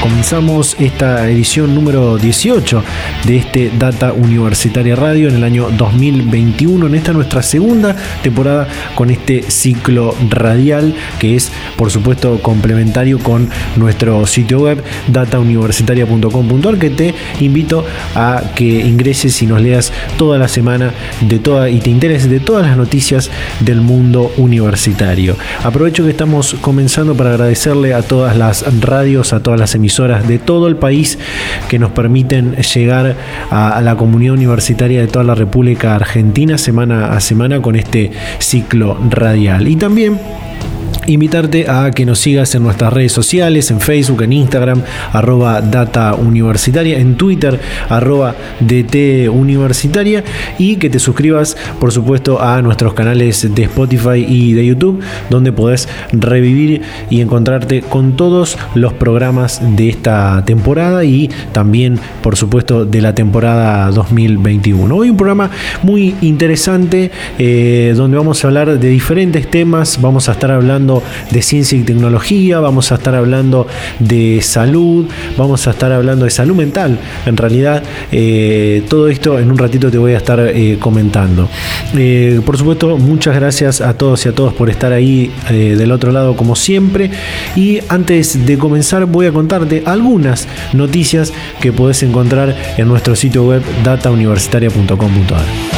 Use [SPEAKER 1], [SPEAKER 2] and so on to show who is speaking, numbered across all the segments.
[SPEAKER 1] Comenzamos esta edición número 18 de este Data Universitaria Radio en el año 2021, en esta nuestra segunda temporada con este ciclo radial que es por supuesto complementario con nuestro sitio web datauniversitaria.com.ar que te invito a que ingreses y nos leas toda la semana de toda y te intereses de todas las noticias del mundo universitario. Aprovecho que estamos comenzando para agradecerle a todas las radios, a todas las emisiones de todo el país que nos permiten llegar a, la comunidad universitaria de toda la República Argentina semana a semana con este ciclo radial. Y también invitarte a que nos sigas en nuestras redes sociales, en Facebook, en Instagram, arroba data en Twitter, arroba DT universitaria y que te suscribas, por supuesto, a nuestros canales de Spotify y de YouTube, donde podés revivir y encontrarte con todos los programas de esta temporada y también, por supuesto, de la temporada 2021. Hoy un programa muy interesante eh, donde vamos a hablar de diferentes temas, vamos a estar hablando de ciencia y tecnología, vamos a estar hablando de salud, vamos a estar hablando de salud mental. En realidad, eh, todo esto en un ratito te voy a estar eh, comentando. Eh, por supuesto, muchas gracias a todos y a todos por estar ahí del otro lado como siempre. Y antes de comenzar voy a contarte algunas noticias que podés encontrar en nuestro sitio web datauniversitaria.com.ar.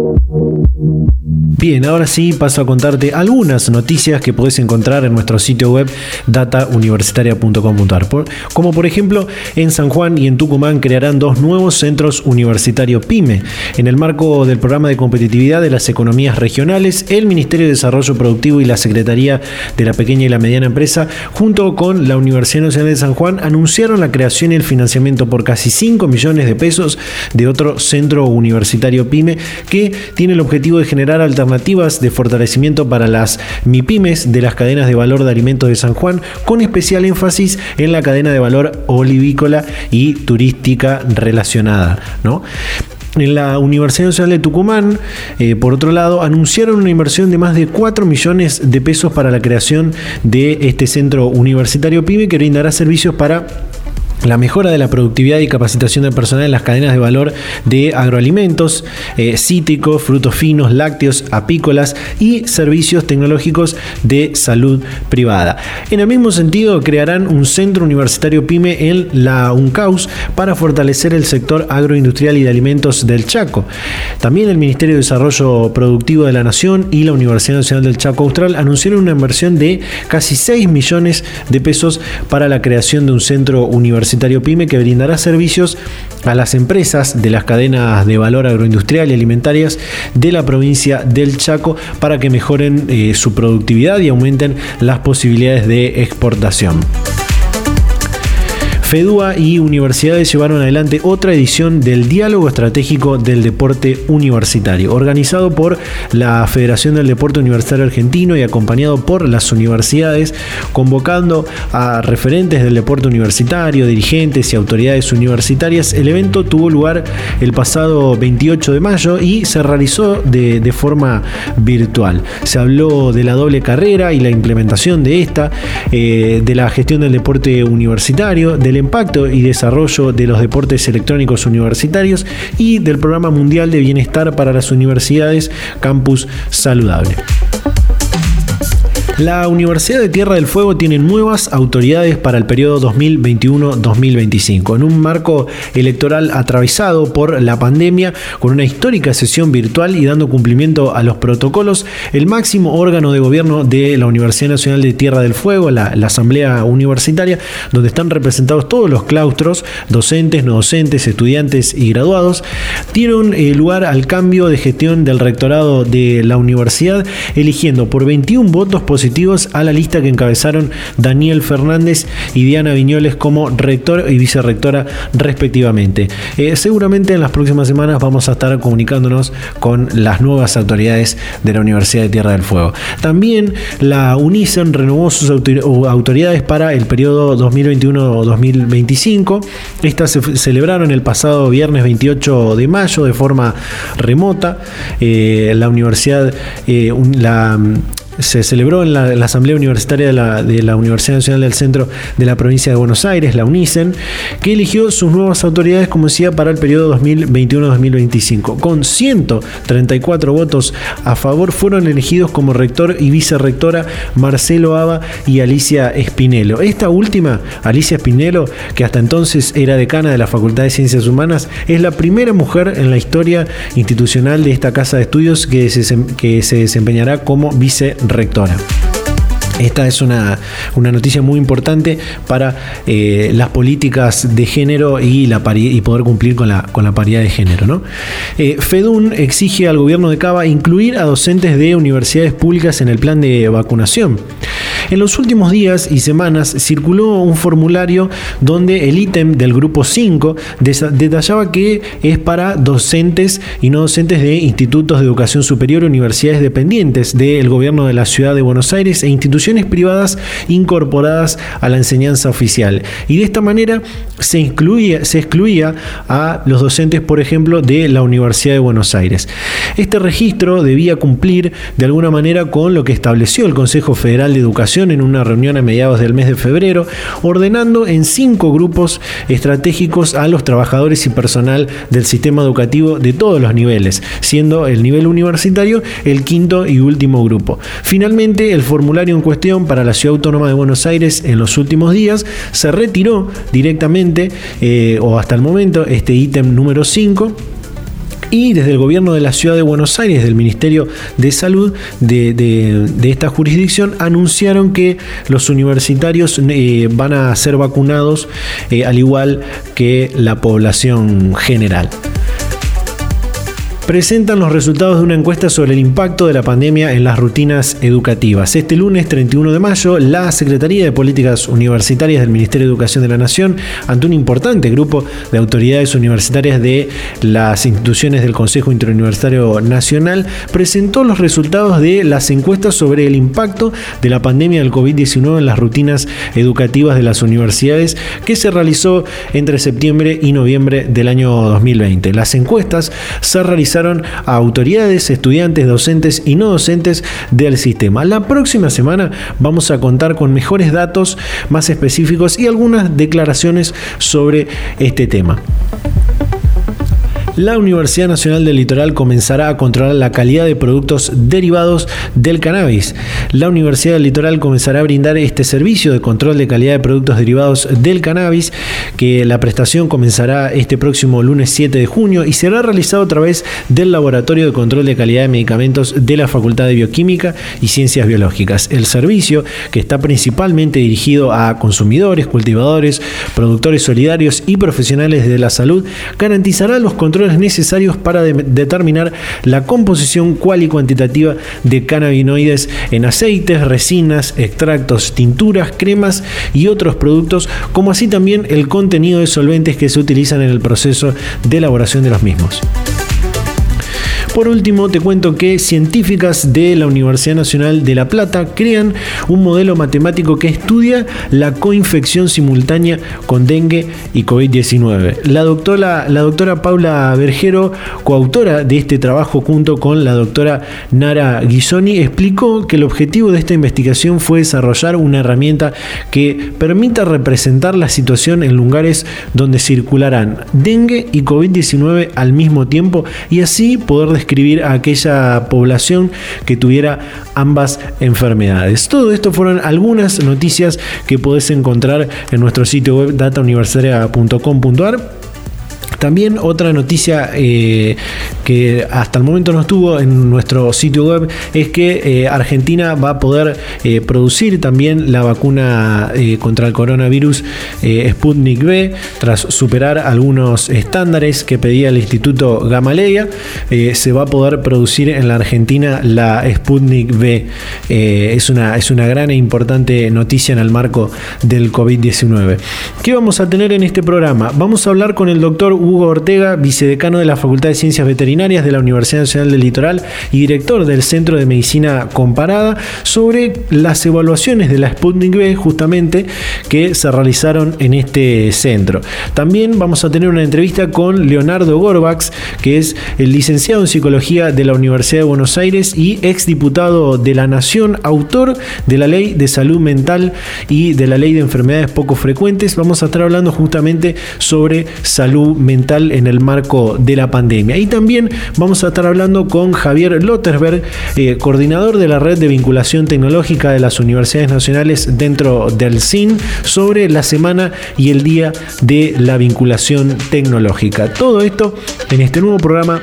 [SPEAKER 1] Bien, ahora sí paso a contarte algunas noticias que podés encontrar en nuestro sitio web datauniversitaria.com.ar. Como por ejemplo, en San Juan y en Tucumán crearán dos nuevos centros universitarios PYME. En el marco del programa de competitividad de las economías regionales, el Ministerio de Desarrollo Productivo y la Secretaría de la Pequeña y la Mediana Empresa, junto con la Universidad Nacional de San Juan, anunciaron la creación y el financiamiento por casi 5 millones de pesos de otro centro universitario PYME que tiene el objetivo de generar alternativas de fortalecimiento para las MIPIMES de las cadenas de valor de alimentos de San Juan, con especial énfasis en la cadena de valor olivícola y turística relacionada. En la Universidad Nacional de Tucumán, eh, por otro lado, anunciaron una inversión de más de 4 millones de pesos para la creación de este centro universitario PYME que brindará servicios para la mejora de la productividad y capacitación del personal en las cadenas de valor de agroalimentos, eh, cítricos, frutos finos, lácteos, apícolas y servicios tecnológicos de salud privada. En el mismo sentido, crearán un centro universitario PYME en la UNCAUS para fortalecer el sector agroindustrial y de alimentos del Chaco. También el Ministerio de Desarrollo Productivo de la Nación y la Universidad Nacional del Chaco Austral anunciaron una inversión de casi 6 millones de pesos para la creación de un centro universitario PYME que brindará servicios a las empresas de las cadenas de valor agroindustrial y alimentarias de la provincia del Chaco para que mejoren eh, su productividad y aumenten las posibilidades de exportación. FEDUA y universidades llevaron adelante otra edición del Diálogo Estratégico del Deporte Universitario, organizado por la Federación del Deporte Universitario Argentino y acompañado por las universidades, convocando a referentes del deporte universitario, dirigentes y autoridades universitarias. El evento tuvo lugar el pasado 28 de mayo y se realizó de, forma virtual. Se habló de la doble carrera y la implementación de esta, eh, de la gestión del deporte universitario, del impacto y desarrollo de los deportes electrónicos universitarios y del Programa Mundial de Bienestar para las Universidades Campus Saludable. La Universidad de Tierra del Fuego tiene nuevas autoridades para el periodo 2021-2025, en un marco electoral atravesado por la pandemia, con una histórica sesión virtual y dando cumplimiento a los protocolos, el máximo órgano de gobierno de la Universidad Nacional de Tierra del Fuego, la, Asamblea Universitaria, donde están representados todos los claustros, docentes, no docentes, estudiantes y graduados, dieron eh, lugar al cambio de gestión del rectorado de la universidad, eligiendo por 21 votos positivos a la lista que encabezaron Daniel Fernández y Diana Viñoles como rector y vicerrectora respectivamente. Eh, seguramente en las próximas semanas vamos a estar comunicándonos con las nuevas autoridades de la Universidad de Tierra del Fuego. También la UNICEN renovó sus autoridades para el periodo 2021-2025. Estas se celebraron el pasado viernes 28 de mayo de forma remota. Eh, la universidad, eh, la se celebró en la, Asamblea Universitaria de la, Universidad Nacional del Centro de la Provincia de Buenos Aires, la UNICEN, que eligió sus nuevas autoridades, como decía, para el periodo 2021-2025. Con 134 votos a favor, fueron elegidos como rector y vicerrectora Marcelo Aba y Alicia Espinelo. Esta última, Alicia Espinelo, que hasta entonces era decana de la Facultad de Ciencias Humanas, es la primera mujer en la historia institucional de esta casa de estudios que se, que se desempeñará como vice rectora. Esta es una, noticia muy importante para eh, las políticas de género y, la y poder cumplir con la, con la paridad de género. ¿no? Eh, FEDUN exige al gobierno de Cava incluir a docentes de universidades públicas en el plan de vacunación. En los últimos días y semanas circuló un formulario donde el ítem del grupo 5 detallaba que es para docentes y no docentes de institutos de educación superior, universidades dependientes del gobierno de la ciudad de Buenos Aires e instituciones privadas incorporadas a la enseñanza oficial. Y de esta manera se, incluía, se excluía a los docentes, por ejemplo, de la Universidad de Buenos Aires. Este registro debía cumplir de alguna manera con lo que estableció el Consejo Federal de Educación en una reunión a mediados del mes de febrero, ordenando en cinco grupos estratégicos a los trabajadores y personal del sistema educativo de todos los niveles, siendo el nivel universitario el quinto y último grupo. Finalmente, el formulario en cuestión para la Ciudad Autónoma de Buenos Aires en los últimos días se retiró directamente, eh, o hasta el momento, este ítem número 5 y desde el gobierno de la ciudad de Buenos Aires, del Ministerio de Salud de, esta jurisdicción, anunciaron que los universitarios eh, van a ser vacunados eh, al igual que la población general presentan los resultados de una encuesta sobre el impacto de la pandemia en las rutinas educativas. Este lunes 31 de mayo, la Secretaría de Políticas Universitarias del Ministerio de Educación de la Nación, ante un importante grupo de autoridades universitarias de las instituciones del Consejo Interuniversitario Nacional, presentó los resultados de las encuestas sobre el impacto de la pandemia del COVID-19 en las rutinas educativas de las universidades que se realizó entre septiembre y noviembre del año 2020. Las encuestas se realizaron a autoridades, estudiantes, docentes y no docentes del sistema. La próxima semana vamos a contar con mejores datos más específicos y algunas declaraciones sobre este tema la Universidad Nacional del Litoral comenzará a controlar la calidad de productos derivados del cannabis. La Universidad del Litoral comenzará a brindar este servicio de control de calidad de productos derivados del cannabis, que la prestación comenzará este próximo lunes 7 de junio y será realizado a través del Laboratorio de Control de Calidad de Medicamentos de la Facultad de Bioquímica y Ciencias Biológicas. El servicio, que está principalmente dirigido a consumidores, cultivadores, productores solidarios y profesionales de la salud, garantizará los controles necesarios para determinar la composición cual y cuantitativa de cannabinoides en aceites, resinas, extractos, tinturas, cremas y otros productos, como así también el contenido de solventes que se utilizan en el proceso de elaboración de los mismos. Por último, te cuento que científicas de la Universidad Nacional de La Plata crean un modelo matemático que estudia la coinfección simultánea con dengue y COVID-19. La doctora, la doctora Paula Bergero, coautora de este trabajo junto con la doctora Nara Ghisoni, explicó que el objetivo de esta investigación fue desarrollar una herramienta que permita representar la situación en lugares donde circularán dengue y COVID-19 al mismo tiempo y así poder describir a aquella población que tuviera ambas enfermedades. Todo esto fueron algunas noticias que podés encontrar en nuestro sitio web datauniversitaria.com.ar también otra noticia eh, que hasta el momento no estuvo en nuestro sitio web es que eh, Argentina va a poder eh, producir también la vacuna contra el coronavirus Sputnik B tras superar algunos estándares que pedía el Instituto Gamaleya. se va a poder producir en la Argentina la Sputnik B. es, una, es una gran e importante noticia en el marco del COVID-19. ¿Qué vamos a tener en este programa? Vamos a hablar con el doctor Hugo Ortega, vicedecano de la Facultad de Ciencias Veterinarias de la Universidad Nacional del Litoral y director del Centro de Medicina Comparada, sobre las evaluaciones de la Sputnik B, justamente, que se realizaron en este centro. También vamos a tener una entrevista con Leonardo Gorbax, que es el licenciado en Psicología de la Universidad de Buenos Aires y exdiputado de la Nación, autor de la Ley de Salud Mental y de la Ley de Enfermedades Poco Frecuentes. Vamos a estar hablando justamente sobre salud mental en el marco de la pandemia. Y también vamos a estar hablando con Javier Lottersberg, eh, coordinador de la red de vinculación tecnológica de las universidades nacionales dentro del CIN, sobre la semana y el día de la vinculación tecnológica. Todo esto en este nuevo programa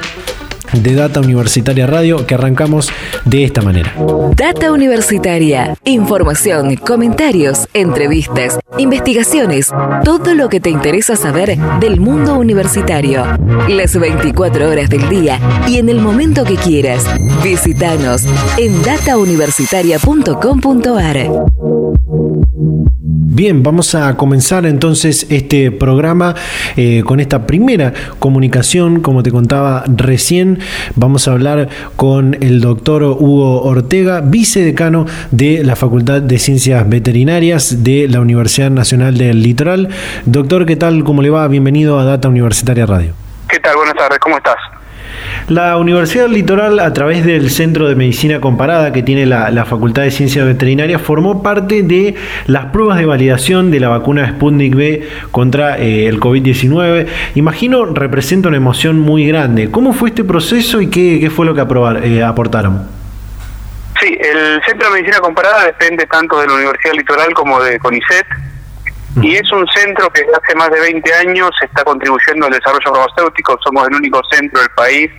[SPEAKER 1] de Data Universitaria Radio que arrancamos de esta manera.
[SPEAKER 2] Data Universitaria, información, comentarios, entrevistas, investigaciones, todo lo que te interesa saber del mundo universitario. Las 24 horas del día y en el momento que quieras. Visítanos en datauniversitaria.com.ar.
[SPEAKER 1] Bien, vamos a comenzar entonces este programa eh, con esta primera comunicación, como te contaba recién. Vamos a hablar con el doctor Hugo Ortega, vicedecano de la Facultad de Ciencias Veterinarias de la Universidad Nacional del Litoral. Doctor, ¿qué tal? ¿Cómo le va? Bienvenido a Data Universitaria Radio.
[SPEAKER 3] ¿Qué tal? Buenas tardes, ¿cómo estás?
[SPEAKER 1] La Universidad Litoral, a través del Centro de Medicina Comparada que tiene la, Facultad de Ciencias Veterinarias, formó parte de las pruebas de validación de la vacuna Sputnik B contra eh, el COVID-19. Imagino representa una emoción muy grande. ¿Cómo fue este proceso y qué, fue lo que aprobar, eh, aportaron?
[SPEAKER 3] Sí, el Centro de Medicina Comparada depende tanto de la Universidad Litoral como de CONICET y es un centro que hace más de 20 años está contribuyendo al desarrollo farmacéutico. Somos el único centro del país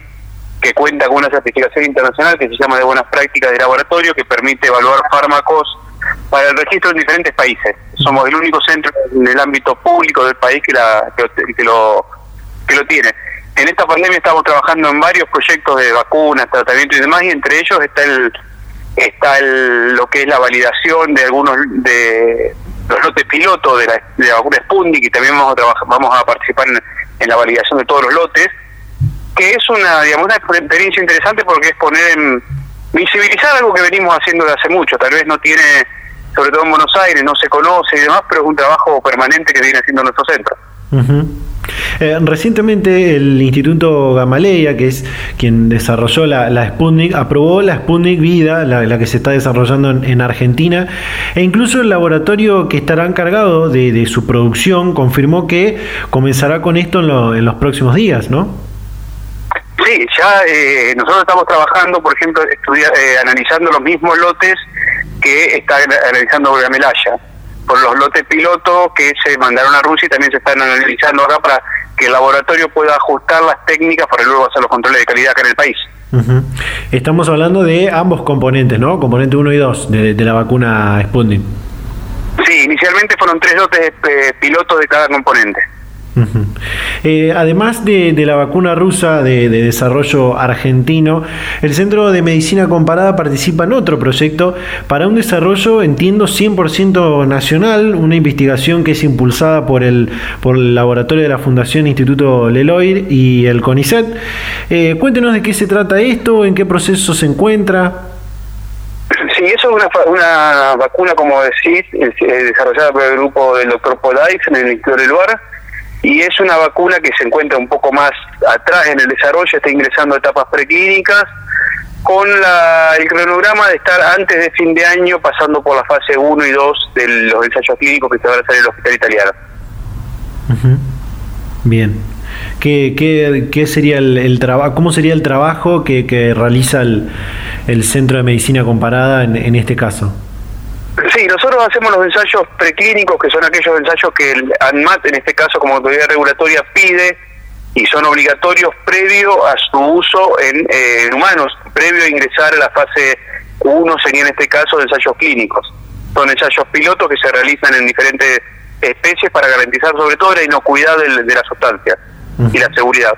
[SPEAKER 3] que cuenta con una certificación internacional que se llama de buenas prácticas de laboratorio que permite evaluar fármacos para el registro en diferentes países. Somos el único centro en el ámbito público del país que, la, que, lo, que lo tiene. En esta pandemia estamos trabajando en varios proyectos de vacunas, tratamiento y demás, y entre ellos está el está el, lo que es la validación de algunos de los lotes pilotos de la, de la vacuna Sputnik y también vamos a trabajar, vamos a participar en la validación de todos los lotes que es una, digamos, una experiencia interesante porque es poner en visibilizar algo que venimos haciendo de hace mucho. Tal vez no tiene, sobre todo en Buenos Aires, no se conoce y demás, pero es un trabajo permanente que viene haciendo nuestro centro.
[SPEAKER 1] Eh, recientemente el Instituto Gamaleya, que es quien desarrolló la, la Sputnik, aprobó la Sputnik Vida, la, que se está desarrollando en, Argentina, e incluso el laboratorio que estará encargado de, su producción confirmó que comenzará con esto en, en los próximos días, ¿no?
[SPEAKER 3] Sí, ya eh, nosotros estamos trabajando, por ejemplo, eh, analizando los mismos lotes que está analizando Gamelaya, por los lotes pilotos que se mandaron a Rusia y también se están analizando acá para que el laboratorio pueda ajustar las técnicas para luego hacer los controles de calidad acá en el país.
[SPEAKER 1] Estamos hablando de ambos componentes, ¿no? Componente 1 y 2 de, la vacuna Sputnik.
[SPEAKER 3] Sí, inicialmente fueron tres lotes eh, pilotos de cada componente.
[SPEAKER 1] Eh, además de, la vacuna rusa de, desarrollo argentino, el Centro de Medicina Comparada participa en otro proyecto para un desarrollo, entiendo, 100% nacional, una investigación que es impulsada por el, por el laboratorio de la Fundación Instituto Leloir y el CONICET. Eh, cuéntenos de qué se trata esto, en qué proceso se encuentra.
[SPEAKER 3] Sí, eso es una, vacuna, como decís, desarrollada por el grupo del doctor Polais en el Instituto Leloir y es una vacuna que se encuentra un poco más atrás en el desarrollo, está ingresando a etapas preclínicas, con el cronograma de estar antes de fin de año pasando por la fase 1 y 2 de los ensayos clínicos que se van a hacer en el hospital italiano.
[SPEAKER 1] Bien. ¿Qué, sería el, trabajo? ¿Cómo sería el trabajo que, que realiza el, el, Centro de Medicina Comparada en este caso?
[SPEAKER 3] Sí, nosotros hacemos los ensayos preclínicos, que son aquellos ensayos que el ANMAT, en este caso como autoridad regulatoria, pide y son obligatorios previo a su uso en, eh, humanos, previo a ingresar a la fase 1, sería en este caso ensayos clínicos. Son ensayos pilotos que se realizan en diferentes especies para garantizar sobre todo la inocuidad de, la sustancia y la seguridad.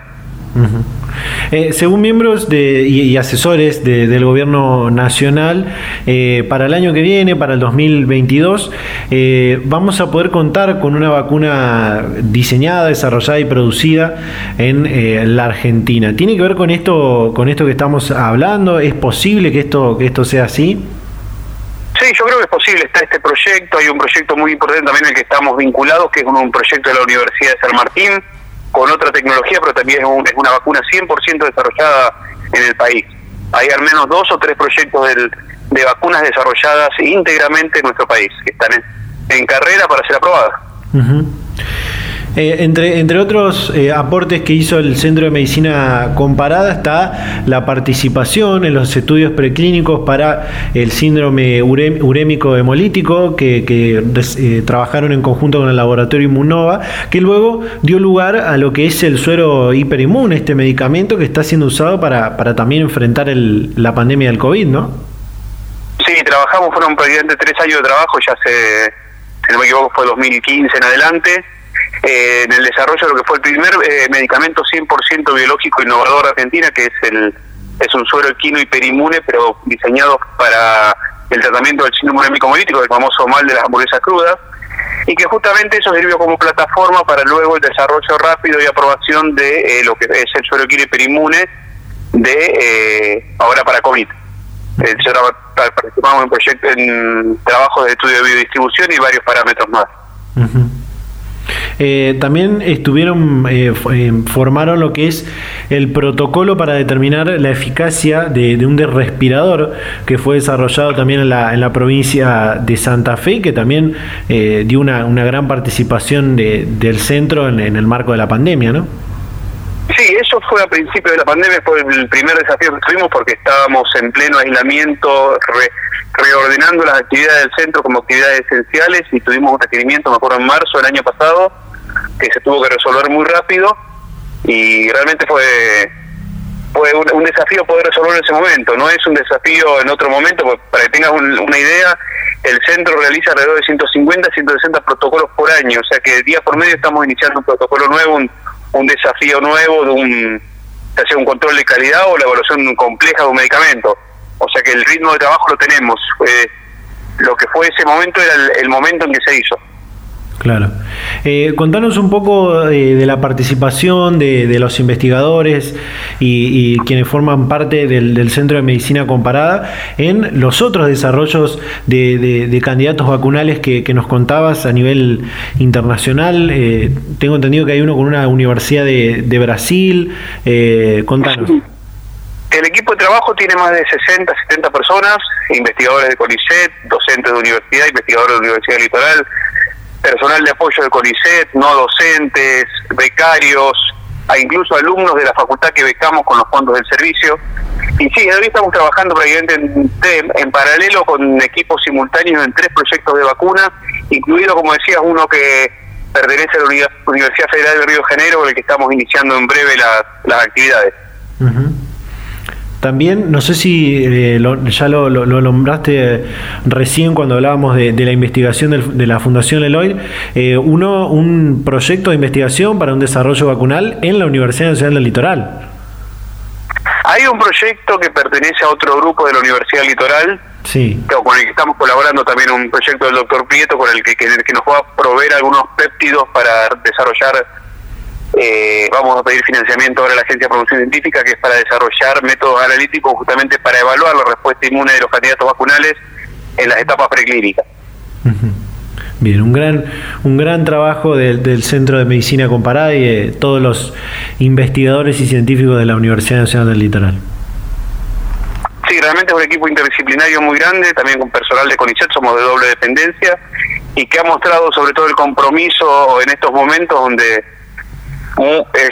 [SPEAKER 1] Eh, según miembros de, y, asesores del gobierno nacional, eh, para el año que viene, para el 2022, eh, vamos a poder contar con una vacuna diseñada, desarrollada y producida en la Argentina. ¿Tiene que ver con esto, con esto que estamos hablando? ¿Es posible que esto, que esto sea así?
[SPEAKER 3] Sí, yo creo que es posible. Está este proyecto, hay un proyecto muy importante también en el que estamos vinculados, que es un proyecto de la Universidad de San Martín, con otra tecnología, pero también es, una vacuna 100% desarrollada en el país. Hay al menos dos o tres proyectos de vacunas desarrolladas íntegramente en nuestro país, que están en, carrera para ser aprobadas.
[SPEAKER 1] Eh, entre, entre otros eh, aportes que hizo el Centro de Medicina Comparada está la participación en los estudios preclínicos para el síndrome urémico hemolítico que, eh, trabajaron en conjunto con el laboratorio Immunova, que luego dio lugar a lo que es el suero hiperinmune, este medicamento que está siendo usado para, para también enfrentar el, la pandemia del COVID, ¿no?
[SPEAKER 3] Sí, trabajamos, fueron prácticamente tres años de trabajo, ya se, si no me equivoco fue 2015 en adelante eh, en el desarrollo de lo que fue el primer eh, medicamento 100% biológico innovador de Argentina, que es el es un suero equino hiperimune, pero diseñado para el tratamiento del síndrome hemolítico, el famoso mal de las hamburguesas crudas, y que justamente eso sirvió como plataforma para luego el desarrollo rápido y aprobación de eh, lo que es el suero equino hiperimune de ahora para COVID. participamos en en trabajos de estudio de biodistribución y varios parámetros más.
[SPEAKER 1] Eh, también estuvieron, eh, eh, formaron lo que es el protocolo para determinar la eficacia de, un respirador que fue desarrollado también en la, en la provincia de Santa Fe, que también dio una, una, gran participación del centro en, el marco de la pandemia, ¿no?
[SPEAKER 3] Sí, eso fue a principio de la pandemia, fue el primer desafío que tuvimos porque estábamos en pleno aislamiento, reordenando las actividades del centro como actividades esenciales y tuvimos un requerimiento, me acuerdo, en marzo del año pasado, que se tuvo que resolver muy rápido y realmente fue fue un, desafío poder resolverlo en ese momento, no es un desafío en otro momento, pues, para que tengas una idea, el centro realiza alrededor de 150, 160 protocolos por año, o sea que día por medio estamos iniciando un protocolo nuevo, un, un desafío nuevo de un, sea un control de calidad o la evaluación compleja de un medicamento. O sea que el ritmo de trabajo lo tenemos. lo que fue ese momento era el momento en que se hizo.
[SPEAKER 1] Claro. Eh, contanos un poco eh, de, la participación de, los investigadores y, quienes forman parte del, Centro de Medicina Comparada en los otros desarrollos de, candidatos vacunales que, nos contabas a nivel internacional. Eh, tengo entendido que hay uno con una universidad de, Brasil. contanos.
[SPEAKER 3] El equipo de trabajo tiene más de 60, 70 personas, investigadores de CONICET, docentes de universidad, investigadores de Universidad Litoral, personal de apoyo de CONICET, no docentes, becarios, a incluso alumnos de la facultad que becamos con los fondos del servicio. Y sí, hoy estamos trabajando prácticamente en, en, paralelo con equipos simultáneos en tres proyectos de vacuna, incluido, como decías, uno que pertenece a la Universidad Federal de Río de Janeiro, con el que estamos iniciando en breve las actividades.
[SPEAKER 1] También, no sé si eh, ya lo, nombraste recién cuando hablábamos de, la investigación de la Fundación Leloy, eh, uno, un proyecto de investigación para un desarrollo vacunal en la Universidad Nacional del Litoral.
[SPEAKER 3] Hay un proyecto que pertenece a otro grupo de la Universidad Litoral, sí. con el que estamos colaborando también un proyecto del doctor Prieto, con el que, que, que nos va a proveer algunos péptidos para desarrollar eh, vamos a pedir financiamiento ahora a la Agencia de Promoción Científica, que es para desarrollar métodos analíticos justamente para evaluar la respuesta inmune de los candidatos vacunales en las etapas preclínicas.
[SPEAKER 1] Bien, un gran, un gran trabajo del, Centro de Medicina Comparada y de todos los investigadores y científicos de la Universidad Nacional del Litoral.
[SPEAKER 3] Sí, realmente es un equipo interdisciplinario muy grande, también con personal de CONICET, somos de doble dependencia, y que ha mostrado sobre todo el compromiso en estos momentos donde es,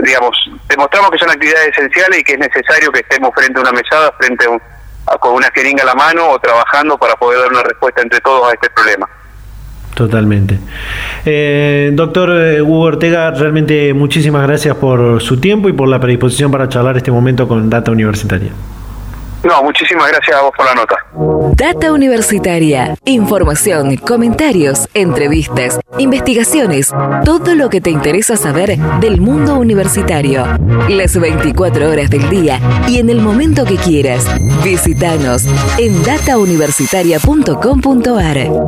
[SPEAKER 3] digamos, demostramos que son actividades esenciales y que es necesario que estemos frente a una mesada, frente a, con una jeringa a la mano o trabajando para poder dar una respuesta entre todos a este problema.
[SPEAKER 1] Totalmente. Eh, doctor eh, Hugo Ortega, realmente muchísimas gracias por su tiempo y por la predisposición para charlar este momento con Data Universitaria.
[SPEAKER 3] No, muchísimas gracias a vos por la nota.
[SPEAKER 2] Data Universitaria. Información, comentarios, entrevistas, investigaciones, todo lo que te interesa saber del mundo universitario. Las 24 horas del día y en el momento que quieras. Visítanos en datauniversitaria.com.ar.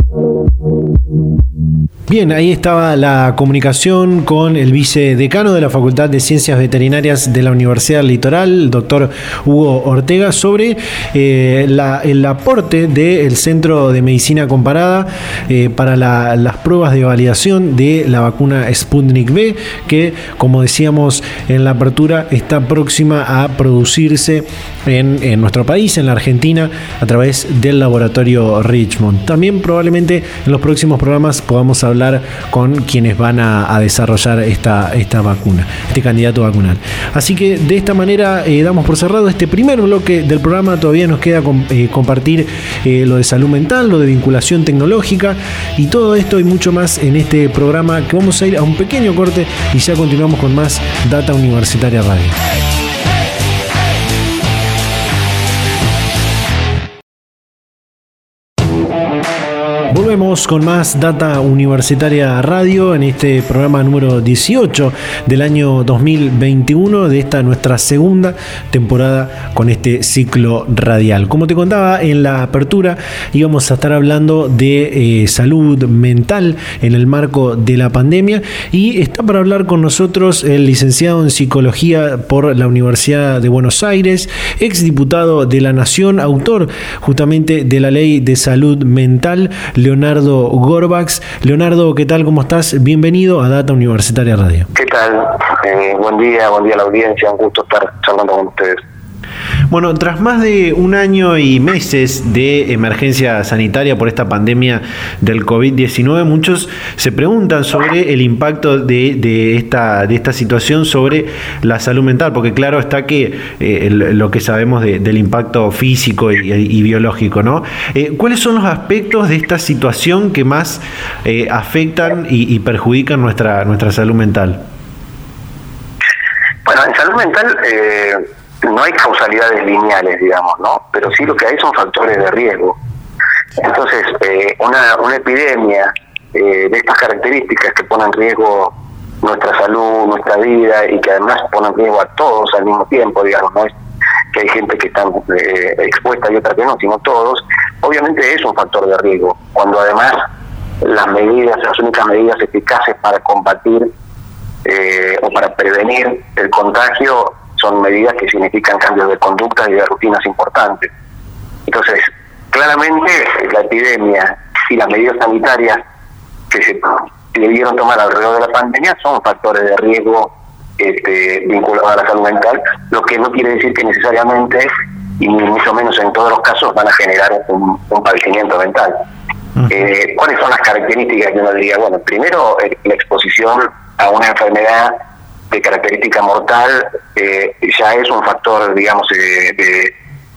[SPEAKER 1] Bien, ahí estaba la comunicación con el vicedecano de la Facultad de Ciencias Veterinarias de la Universidad Litoral, el doctor Hugo Ortega, sobre eh, el aporte del Centro de Medicina Comparada eh, para las pruebas de validación de la vacuna Sputnik V, que, como decíamos en la apertura, está próxima a producirse en, nuestro país, en la Argentina, a través del laboratorio Richmond. También probablemente en los próximos programas podamos hablar con quienes van a, desarrollar esta, esta vacuna, este candidato vacunal. Así que de esta manera eh, damos por cerrado este primer bloque del programa. Todavía nos queda eh, compartir eh, lo de salud mental, lo de vinculación tecnológica y todo esto y mucho más en este programa que vamos a ir a un pequeño corte y ya continuamos con más Data Universitaria Radio. Volvemos con más Data Universitaria Radio en este programa número 18 del año 2021 de esta nuestra segunda temporada con este ciclo radial. Como te contaba en la apertura, íbamos a estar hablando de eh, salud mental en el marco de la pandemia y está para hablar con nosotros el licenciado en psicología por la Universidad de Buenos Aires, ex diputado de la Nación, autor justamente de la ley de salud mental Leonardo Gorbax. Leonardo, ¿qué tal? ¿Cómo estás? Bienvenido a Data Universitaria Radio.
[SPEAKER 4] ¿Qué tal? Eh, buen día, buen día a la audiencia, un gusto estar charlando con ustedes.
[SPEAKER 1] Bueno, tras más de un año y meses de emergencia sanitaria por esta pandemia del COVID-19, muchos se preguntan sobre el impacto de, esta, de esta situación sobre la salud mental, porque claro está que eh, lo que sabemos del impacto físico y, biológico, ¿no? Eh, ¿Cuáles son los aspectos de esta situación que más eh, afectan y, y, perjudican nuestra, nuestra salud mental?
[SPEAKER 4] Bueno, en salud mental no hay causalidades lineales, digamos, ¿no? Pero sí lo que hay son factores de riesgo. Entonces, eh, una, una epidemia eh, de estas características que ponen en riesgo nuestra salud, nuestra vida y que además ponen en riesgo a todos al mismo tiempo, digamos, no es que hay gente que está eh, expuesta y otra que no, sino todos, obviamente es un factor de riesgo. Cuando además las medidas, las únicas medidas eficaces para combatir o para prevenir el contagio son medidas que significan cambios de conducta y de rutinas importantes. Entonces, claramente la epidemia y las medidas sanitarias que se debieron tomar alrededor de la pandemia son factores de riesgo este, vinculados a la salud mental, lo que no quiere decir que necesariamente, y mucho menos en todos los casos, van a generar un, padecimiento mental. Eh, ¿Cuáles son las características que uno diría? Bueno, primero, eh, la exposición a una enfermedad de característica mortal eh, ya es un factor, digamos, de,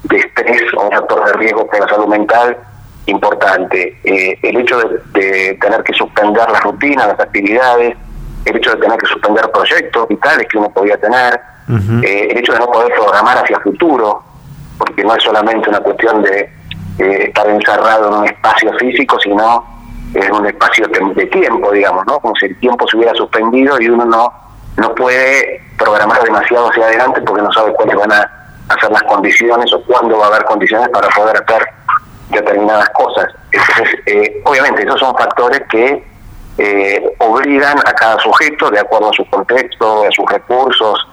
[SPEAKER 4] estrés o un factor de riesgo para la salud mental importante. Eh, el hecho de, tener que suspender las rutinas, las actividades, el hecho de tener que suspender proyectos vitales que uno podía tener, eh, el hecho de no poder programar hacia futuro, porque no es solamente una cuestión de eh, estar encerrado en un espacio físico, sino en un espacio de, tiempo, digamos, ¿no? Como si el tiempo se hubiera suspendido y uno no, no puede programar demasiado hacia adelante porque no sabe cuáles van a hacer las condiciones o cuándo va a haber condiciones para poder hacer determinadas cosas. Entonces, eh, obviamente, esos son factores que eh, obligan a cada sujeto, de acuerdo a su contexto, a sus recursos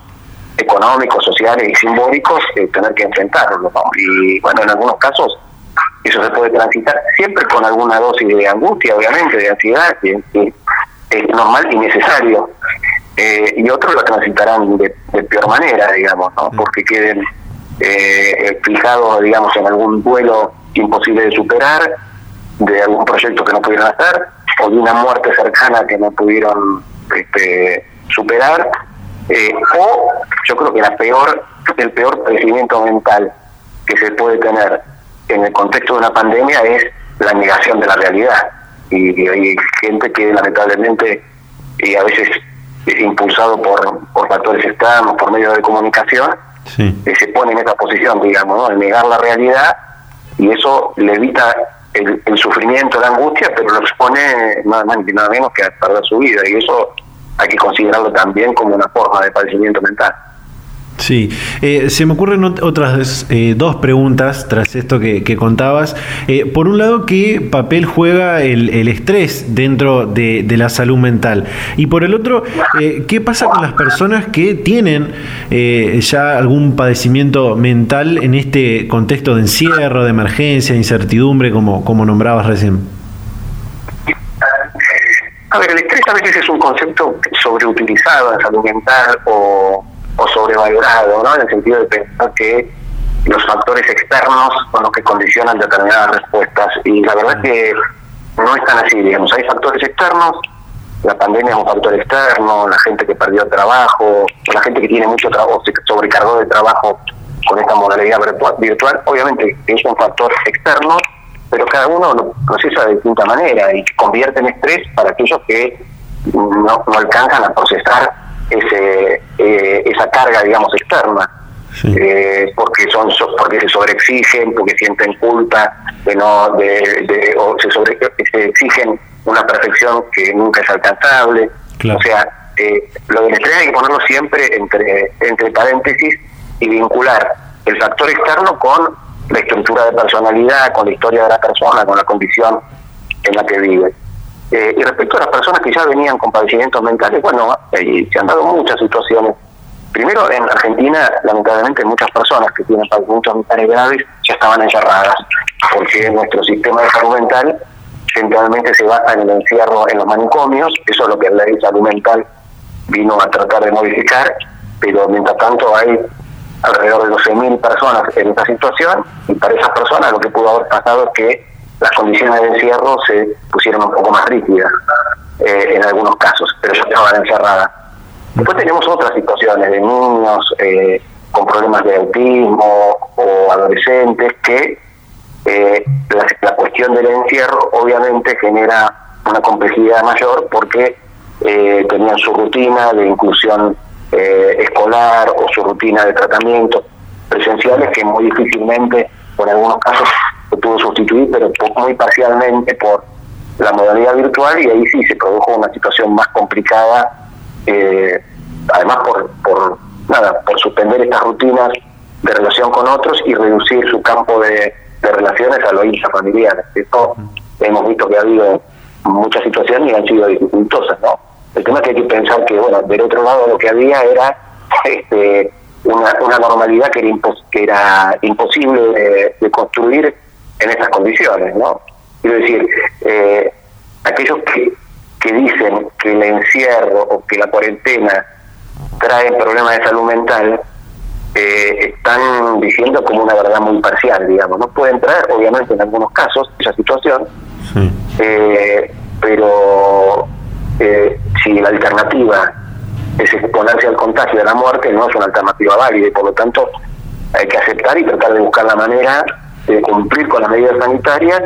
[SPEAKER 4] económicos, sociales y simbólicos, eh, tener que enfrentarlo. Y bueno, en algunos casos eso se puede transitar siempre con alguna dosis de angustia, obviamente, de ansiedad, que, es normal y necesario. Eh, y otros lo transitarán de, peor manera, digamos, ¿no? Mm. porque queden eh, fijados, digamos, en algún duelo imposible de superar, de algún proyecto que no pudieron hacer, o de una muerte cercana que no pudieron este, superar, eh, o yo creo que la peor, el peor crecimiento mental que se puede tener en el contexto de una pandemia es la negación de la realidad. Y, hay gente que lamentablemente y a veces es impulsado por, por factores externos, por medios de comunicación, que se pone en esa posición, digamos, ¿no? de negar la realidad y eso le evita el, sufrimiento, la angustia, pero lo expone nada más ni nada menos que a perder su vida y eso hay que considerarlo también como una forma de padecimiento mental.
[SPEAKER 1] Sí, eh, se me ocurren otras eh, dos preguntas tras esto que, contabas. Eh, por un lado, ¿qué papel juega el, estrés dentro de, la salud mental? Y por el otro, ¿qué pasa con las personas que tienen ya algún padecimiento mental en este contexto de encierro, de emergencia, de incertidumbre, como, como nombrabas recién?
[SPEAKER 4] A ver, el estrés a veces es un concepto sobreutilizado en salud mental o o sobrevalorado, ¿no? En el sentido de pensar que los factores externos son los que condicionan determinadas respuestas. Y la verdad es que no es tan así, digamos. Hay factores externos, la pandemia es un factor externo, la gente que perdió trabajo, la gente que tiene mucho trabajo, se sobrecargó de trabajo con esta modalidad virtual, obviamente es un factor externo, pero cada uno lo procesa de distinta manera y convierte en estrés para aquellos que no, no alcanzan a procesar ese, eh, esa carga, digamos, externa. Eh, porque son porque se sobreexigen, porque sienten culpa de no de, o se, sobre, se exigen una perfección que nunca es alcanzable. O sea, eh, lo del estrés hay que ponerlo siempre entre entre paréntesis y vincular el factor externo con la estructura de personalidad, con la historia de la persona, con la condición en la que vive. Eh, y respecto a las personas que ya venían con padecimientos mentales, bueno, se han dado muchas situaciones. Primero, en Argentina, lamentablemente, muchas personas que tienen padecimientos mentales graves ya estaban encerradas, porque nuestro sistema de salud mental centralmente se basa en el encierro en los manicomios, eso es lo que la ley salud mental vino a tratar de modificar, pero mientras tanto hay alrededor de 12.000 personas en esta situación, y para esas personas lo que pudo haber pasado es que las condiciones de encierro se pusieron un poco más rígidas eh, en algunos casos, pero ya estaban encerradas. Después tenemos otras situaciones de niños eh, con problemas de autismo o adolescentes que eh, la, cuestión del encierro obviamente genera una complejidad mayor porque tenían su rutina de inclusión escolar o su rutina de tratamiento presenciales que muy difícilmente, en algunos casos, se pudo sustituir, pero muy parcialmente por la modalidad virtual y ahí sí se produjo una situación más complicada, eh, además por, por, nada, por suspender estas rutinas de relación con otros y reducir su campo de, relaciones a lo intrafamiliar. Esto hemos visto que ha habido muchas situaciones y han sido dificultosas, ¿no? El tema es que hay que pensar que, bueno, del otro lado lo que había era este, una, una normalidad que era, que era imposible de construir en estas condiciones, ¿no? Quiero decir, eh, aquellos que, que dicen que el encierro o que la cuarentena trae problemas de salud mental, eh, están diciendo como una verdad muy parcial, digamos. No pueden traer, obviamente, en algunos casos, esa situación, eh, pero si la alternativa es exponerse al contagio de la muerte, no es una alternativa válida y por lo tanto hay que aceptar y tratar de buscar la manera de cumplir con las medidas sanitarias,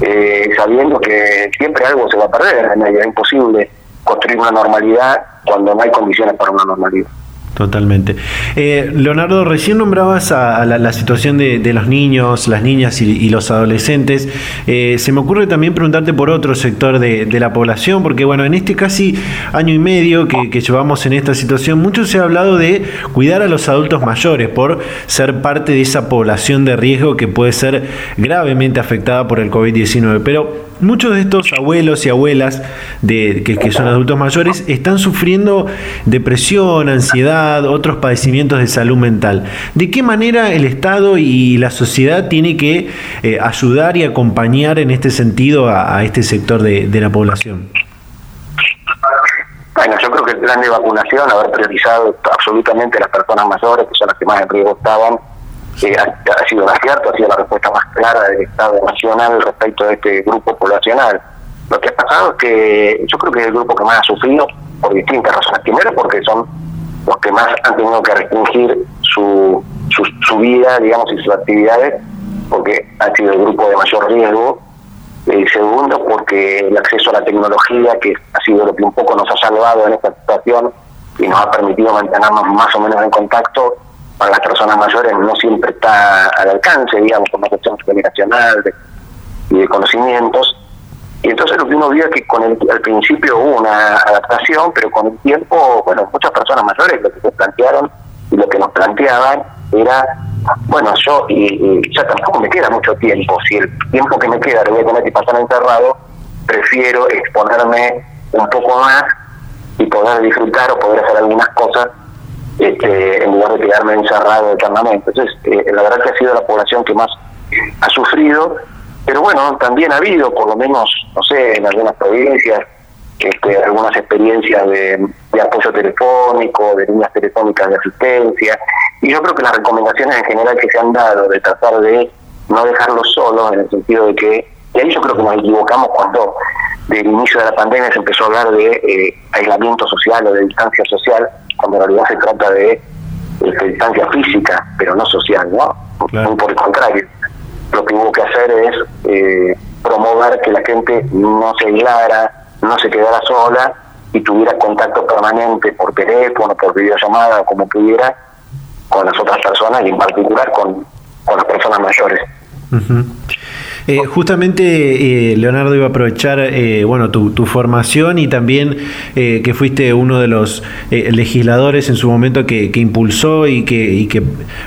[SPEAKER 4] eh, sabiendo que siempre algo se va a perder, es imposible construir una normalidad cuando no hay condiciones para una normalidad.
[SPEAKER 1] Totalmente. Eh, Leonardo, recién nombrabas a, la, situación de, los niños, las niñas y, los adolescentes. Eh, se me ocurre también preguntarte por otro sector de, la población, porque bueno, en este casi año y medio que, llevamos en esta situación, mucho se ha hablado de cuidar a los adultos mayores por ser parte de esa población de riesgo que puede ser gravemente afectada por el COVID-19. Pero muchos de estos abuelos y abuelas de, que, son adultos mayores están sufriendo depresión, ansiedad, otros padecimientos de salud mental. ¿De qué manera el Estado y la sociedad tiene que eh, ayudar y acompañar en este sentido a, este sector de, la población?
[SPEAKER 4] Bueno, yo creo que el plan de vacunación, haber priorizado absolutamente a las personas mayores, que son las que más en riesgo estaban, ha, sido un acierto, ha sido la respuesta más clara del Estado Nacional respecto a este grupo poblacional. Lo que ha pasado es que yo creo que es el grupo que más ha sufrido por distintas razones. Primero porque son los que más han tenido que restringir su, su, vida, digamos, y sus actividades, porque ha sido el grupo de mayor riesgo. Y segundo, porque el acceso a la tecnología, que ha sido lo que un poco nos ha salvado en esta situación y nos ha permitido mantenernos más o menos en contacto, para las personas mayores no siempre está al alcance, digamos, por una cuestión generacional y de conocimientos. Y entonces lo que uno vio es que con el, al principio hubo una adaptación, pero con el tiempo, bueno, muchas personas mayores lo que se plantearon y lo que nos planteaban era, bueno, yo y, ya tampoco me queda mucho tiempo, si el tiempo que me queda lo voy a tener que pasar encerrado, prefiero exponerme un poco más y poder disfrutar o poder hacer algunas cosas este, en lugar de quedarme encerrado eternamente. Entonces, eh, la verdad que ha sido la población que más ha sufrido, pero bueno, también ha habido, por lo menos, no sé, en algunas provincias, este, algunas experiencias de, apoyo telefónico, de líneas telefónicas de asistencia, y yo creo que las recomendaciones en general que se han dado de tratar de no dejarlos solos, en el sentido de que, y ahí yo creo que nos equivocamos cuando del inicio de la pandemia se empezó a hablar de eh, aislamiento social o de distancia social, cuando en realidad se trata de, distancia física, pero no social, ¿no? Por el contrario, lo que hubo que hacer es eh, promover que la gente no se aislara, no se quedara sola y tuviera contacto permanente por teléfono, por videollamada, como pudiera, con las otras personas y en particular con, con las personas mayores.
[SPEAKER 1] Eh, justamente, eh, Leonardo, iba a aprovechar eh, bueno, tu, formación y también que fuiste uno de los legisladores en su momento que, impulsó y que, que,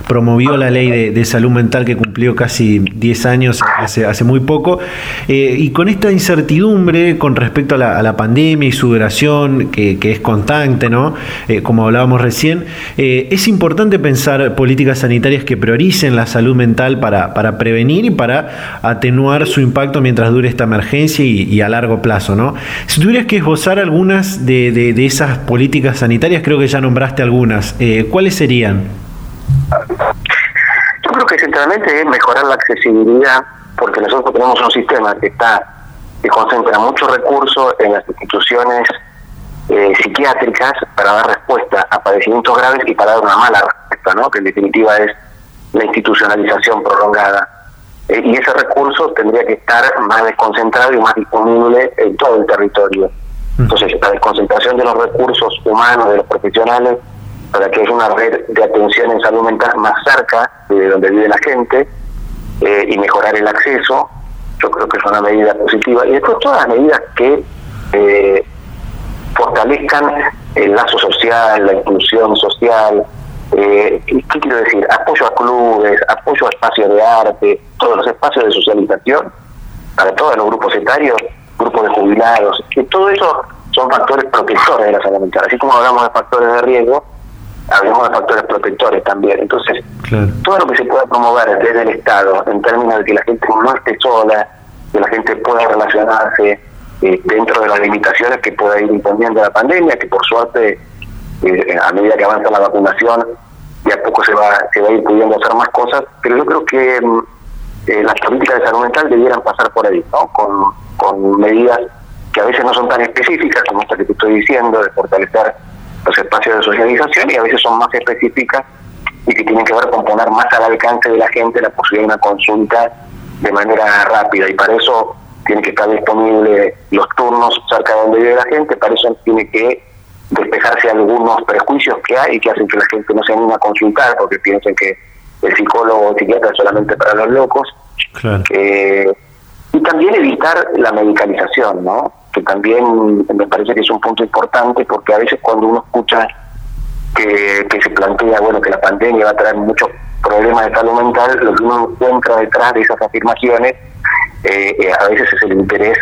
[SPEAKER 1] promovió la ley de, salud mental que cumplió casi 10 años hace, hace muy poco. y con esta incertidumbre con respecto a la, pandemia y su duración, que, es constante, ¿no? como hablábamos recién, es importante pensar políticas sanitarias que prioricen la salud mental para, para prevenir y para atender su impacto mientras dure esta emergencia y, a largo plazo, ¿no? Si tuvieras que esbozar algunas de, esas políticas sanitarias, creo que ya nombraste algunas, eh, ¿cuáles serían?
[SPEAKER 4] Yo creo que centralmente es mejorar la accesibilidad, porque nosotros tenemos un sistema que está que concentra muchos recursos en las instituciones eh, psiquiátricas para dar respuesta a padecimientos graves y para dar una mala respuesta, ¿no? que en definitiva es la institucionalización prolongada eh, y ese recurso tendría que estar más desconcentrado y más disponible en todo el territorio. Entonces, la desconcentración de los recursos humanos, de los profesionales, para que haya una red de atención en salud mental más cerca de donde vive la gente eh, y mejorar el acceso, yo creo que es una medida positiva. Y después todas las medidas que eh, fortalezcan el lazo social, la inclusión social, eh, ¿Qué quiero decir? Apoyo a clubes, apoyo a espacios de arte, todos los espacios de socialización para todos los grupos etarios, grupos de jubilados, que todo eso son factores protectores de la salud mental. Así como hablamos de factores de riesgo, hablamos de factores protectores también. Entonces, todo lo que se pueda promover desde el Estado, en términos de que la gente no esté sola, que la gente pueda relacionarse eh, dentro de las limitaciones que pueda ir imponiendo la pandemia, que por suerte eh, a medida que avanza la vacunación, de a poco se va, se va a ir pudiendo hacer más cosas, pero yo creo que mm, eh, las políticas de salud mental debieran pasar por ahí, ¿no? Con, con medidas que a veces no son tan específicas como esta que te estoy diciendo, de fortalecer los espacios de socialización, y a veces son más específicas y que tienen que ver con poner más al alcance de la gente la posibilidad de una consulta de manera rápida. Y para eso tiene que estar disponible los turnos cerca de donde vive la gente, para eso tiene que despejarse algunos prejuicios que hay y que hacen que la gente no se anime a consultar porque piensen que el psicólogo o psiquiatra es solamente para los locos. Eh, y también evitar la medicalización, ¿no? Que también me parece que es un punto importante porque a veces cuando uno escucha que, que se plantea, bueno, que la pandemia va a traer muchos problemas de salud mental, lo que uno encuentra detrás de esas afirmaciones eh, eh, a veces es el interés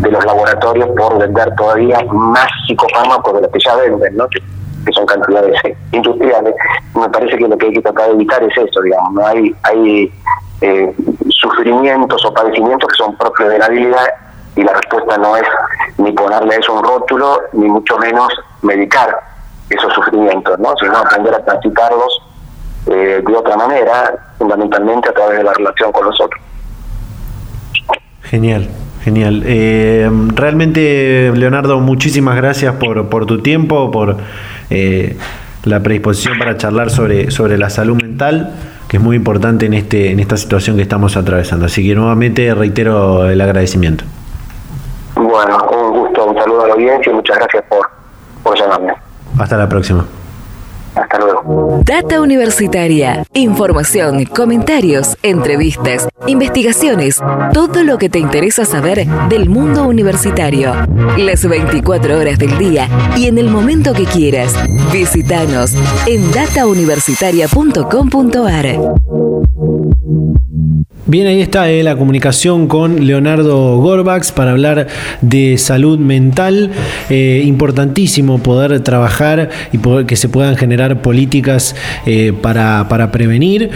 [SPEAKER 4] de los laboratorios por vender todavía más psicofármacos de los que ya venden, ¿no? Que, son cantidades industriales. Me parece que lo que hay que tratar de evitar es eso, digamos, no hay hay eh, sufrimientos o padecimientos que son propios de la vida y la respuesta no es ni ponerle a eso un rótulo, ni mucho menos medicar esos sufrimientos, ¿no? sino aprender a practicarlos eh, de otra manera, fundamentalmente a través de la relación con los otros.
[SPEAKER 1] Genial. Genial. Eh, realmente, Leonardo, muchísimas gracias por, por tu tiempo, por eh, la predisposición para charlar sobre, sobre la salud mental, que es muy importante en, este, en esta situación que estamos atravesando. Así que nuevamente reitero el agradecimiento.
[SPEAKER 4] Bueno, un gusto, un saludo a la audiencia y muchas gracias por, por llamarme.
[SPEAKER 1] Hasta la próxima.
[SPEAKER 4] Hasta luego.
[SPEAKER 2] Data Universitaria. Información, comentarios, entrevistas, investigaciones. Todo lo que te interesa saber del mundo universitario. Las 24 horas del día y en el momento que quieras. Visítanos en datauniversitaria.com.ar.
[SPEAKER 1] Bien, ahí está eh, la comunicación con Leonardo Gorbax para hablar de salud mental. Eh, importantísimo poder trabajar y poder que se puedan generar políticas eh, para, para, prevenir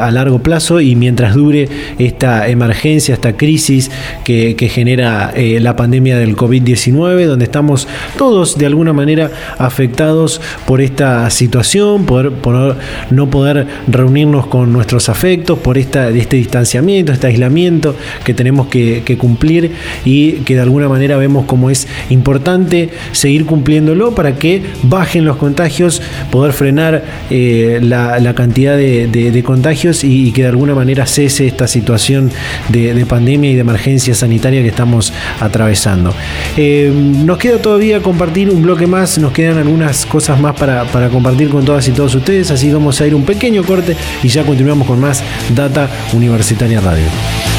[SPEAKER 1] a largo plazo y mientras dure esta emergencia, esta crisis que, genera la pandemia del COVID-19, donde estamos todos de alguna manera afectados por esta situación, por, por no poder reunirnos con nuestros afectos, por esta, este distanciamiento este aislamiento que tenemos que, cumplir y que de alguna manera vemos como es importante seguir cumpliéndolo para que bajen los contagios, poder frenar eh, la, cantidad de, contagios y, que de alguna manera cese esta situación de, pandemia y de emergencia sanitaria que estamos atravesando. Eh, nos queda todavía compartir un bloque más, nos quedan algunas cosas más para, para compartir con todas y todos ustedes, así vamos a ir un pequeño corte y ya continuamos con más Data Universitaria Radio.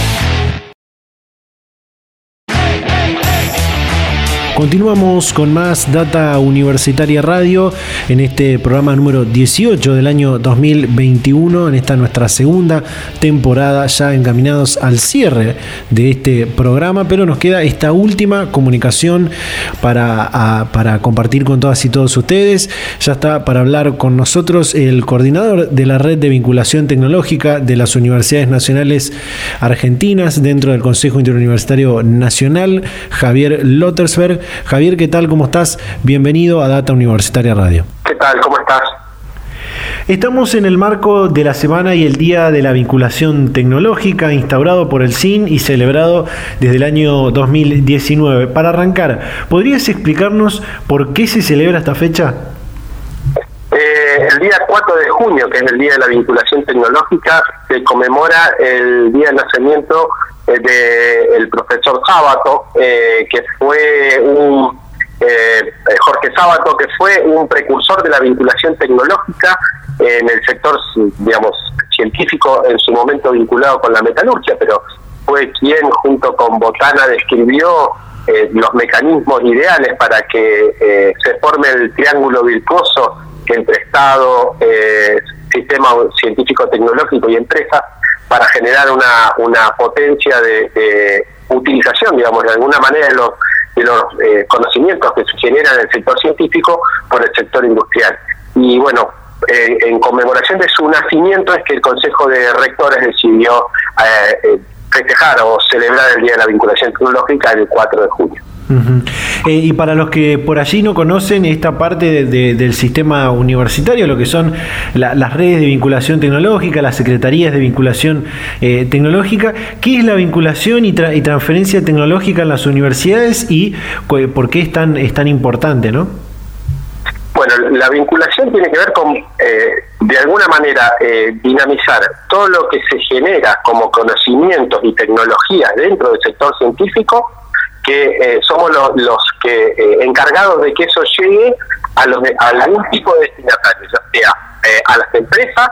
[SPEAKER 1] Continuamos con más Data Universitaria Radio en este programa número 18 del año 2021, en esta nuestra segunda temporada, ya encaminados al cierre de este programa, pero nos queda esta última comunicación para, para compartir con todas y todos ustedes. Ya está para hablar con nosotros el coordinador de la red de vinculación tecnológica de las universidades nacionales argentinas dentro del Consejo Interuniversitario Nacional, Javier Lottersberg. Javier, ¿qué tal? ¿Cómo estás? Bienvenido a Data Universitaria Radio.
[SPEAKER 4] ¿Qué tal? ¿Cómo estás?
[SPEAKER 1] Estamos en el marco de la semana y el Día de la Vinculación Tecnológica instaurado por el CIN y celebrado desde el año 2019. Para arrancar, ¿podrías explicarnos por qué se celebra esta fecha?
[SPEAKER 5] Eh, el día 4 de junio, que es el Día de la Vinculación Tecnológica, se conmemora el día de nacimiento del profesor Sábato, eh, que fue un eh, Jorge Sábato, que fue un precursor de la vinculación tecnológica en el sector, digamos, científico en su momento vinculado con la metalurgia, pero fue quien junto con Botana describió eh, los mecanismos ideales para que se forme el triángulo virtuoso entre Estado, sistema científico-tecnológico y empresa, para generar una, potencia de, utilización, digamos, de alguna manera de los, de los eh, conocimientos que se generan en el sector científico por el sector industrial. Y bueno, eh, en conmemoración de su nacimiento es que el Consejo de Rectores decidió eh, festejar o celebrar el Día de la Vinculación Tecnológica el 4 de junio.
[SPEAKER 1] Eh, y para los que por allí no conocen esta parte del sistema universitario, lo que son las redes de vinculación tecnológica, las secretarías de vinculación eh, tecnológica, ¿qué es la vinculación y, transferencia tecnológica en las universidades y por qué es tan, es tan importante, no?
[SPEAKER 5] Bueno, la vinculación tiene que ver con, eh, de alguna manera, eh, dinamizar todo lo que se genera como conocimientos y tecnologías dentro del sector científico, que eh, somos los que encargados de que eso llegue a, los a algún tipo de destinatarios, ya sea a las empresas,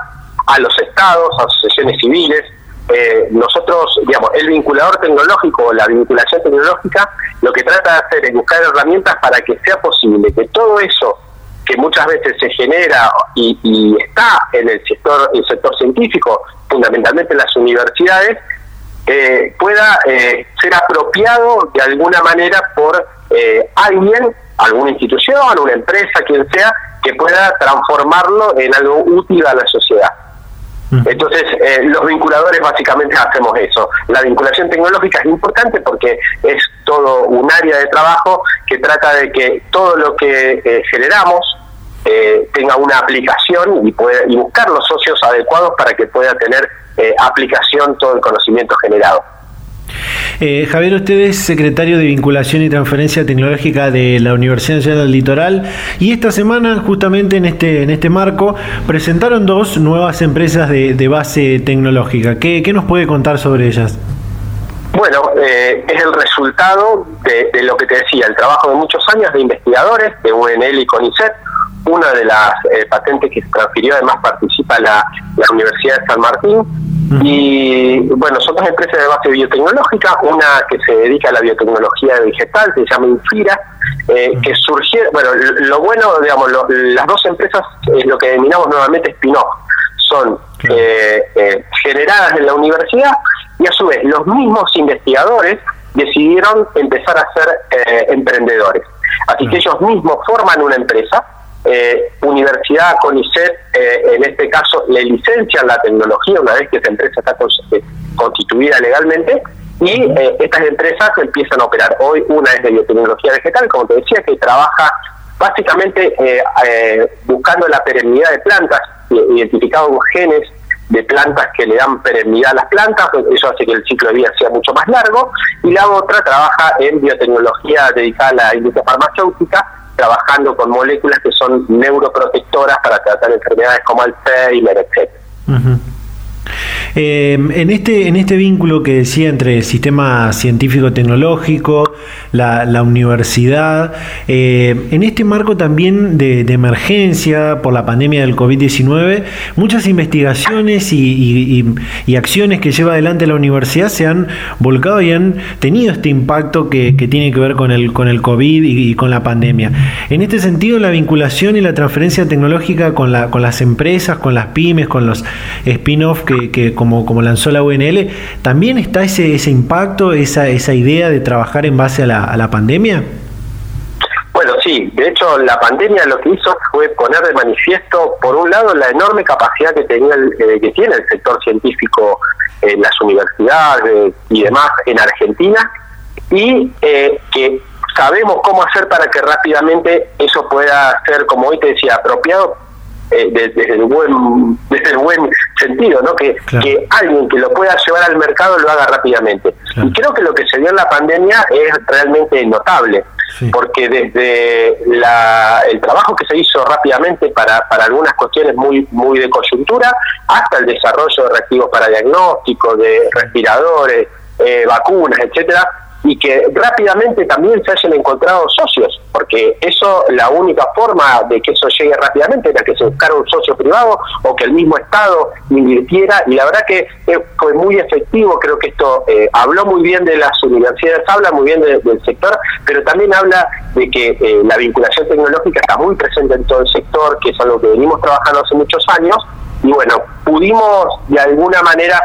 [SPEAKER 5] a los estados, a asociaciones civiles, eh, nosotros, digamos, el vinculador tecnológico o la vinculación tecnológica lo que trata de hacer es buscar herramientas para que sea posible que todo eso que muchas veces se genera y, está en el sector, el sector científico, fundamentalmente en las universidades, eh, pueda eh, ser apropiado de alguna manera por alguien, alguna institución, una empresa, quien sea, que pueda transformarlo en algo útil a la sociedad. Entonces, eh, los vinculadores básicamente hacemos eso. La vinculación tecnológica es importante porque es todo un área de trabajo que trata de que todo lo que eh, generamos eh, tenga una aplicación y, puede, y buscar los socios adecuados para que pueda tener aplicación todo el conocimiento generado.
[SPEAKER 1] Eh, Javier, usted es secretario de Vinculación y Transferencia Tecnológica de la Universidad Nacional del Litoral y esta semana, justamente en este, en este marco, presentaron dos nuevas empresas de, base tecnológica. ¿Qué, nos puede contar sobre ellas?
[SPEAKER 5] Bueno, eh, es el resultado de, lo que te decía, el trabajo de muchos años de investigadores de UNL y CONICET. Una de las eh, patentes que se transfirió, además participa la, la Universidad de San Martín, y bueno, son dos empresas de base biotecnológica, una que se dedica a la biotecnología vegetal, se llama Infira, eh, que surgieron, bueno, lo bueno, digamos, las dos empresas es lo que denominamos nuevamente spin-off, son eh, eh, generadas en la universidad y a su vez los mismos investigadores decidieron empezar a ser emprendedores. Así que ellos mismos forman una empresa eh, universidad CONICET, eh, en este caso, le licencian la tecnología una vez que esa empresa está eh, constituida legalmente y eh, estas empresas empiezan a operar. Hoy una es de biotecnología vegetal, como te decía, que trabaja básicamente buscando la perennidad de plantas, identificando genes de plantas que le dan perennidad a las plantas, eso hace que el ciclo de vida sea mucho más largo, y la otra trabaja en biotecnología dedicada a la industria farmacéutica, trabajando con moléculas que son neuroprotectoras para tratar enfermedades como Alzheimer, etc.
[SPEAKER 1] Eh, en, este, en este vínculo que decía entre el sistema científico-tecnológico, la, universidad, eh, en este marco también de, emergencia por la pandemia del COVID-19, muchas investigaciones y, acciones que lleva adelante la universidad se han volcado y han tenido este impacto que, tiene que ver con el, con el COVID y, con la pandemia. En este sentido, la vinculación y la transferencia tecnológica con, la, con las empresas, con las pymes, con los spin-off que, que como, como lanzó la UNL, ¿también está ese, ese impacto, esa, esa idea de trabajar en base a la, a la pandemia?
[SPEAKER 5] Bueno, sí, de hecho la pandemia lo que hizo fue poner de manifiesto, por un lado, la enorme capacidad que, tenía eh, que tiene el sector científico en las universidades y demás en Argentina, y eh, que sabemos cómo hacer para que rápidamente eso pueda ser, como hoy te decía, apropiado eh, desde, el buen desde el buen sentido, ¿no? Que, que alguien que lo pueda llevar al mercado lo haga rápidamente. Y creo que lo que se dio en la pandemia es realmente notable, porque desde la, el trabajo que se hizo rápidamente para, para algunas cuestiones muy muy de coyuntura, hasta el desarrollo de reactivos para diagnóstico, de respiradores, eh, vacunas, etcétera, y que rápidamente también se hayan encontrado socios, porque eso, la única forma de que eso llegue rápidamente era que se buscara un socio privado o que el mismo Estado invirtiera, y la verdad que eh, fue muy efectivo, creo que esto eh, habló muy bien de las universidades, habla muy bien del sector, pero también habla de que eh, la vinculación tecnológica está muy presente en todo el sector, que es algo que venimos trabajando hace muchos años, y bueno, pudimos de alguna manera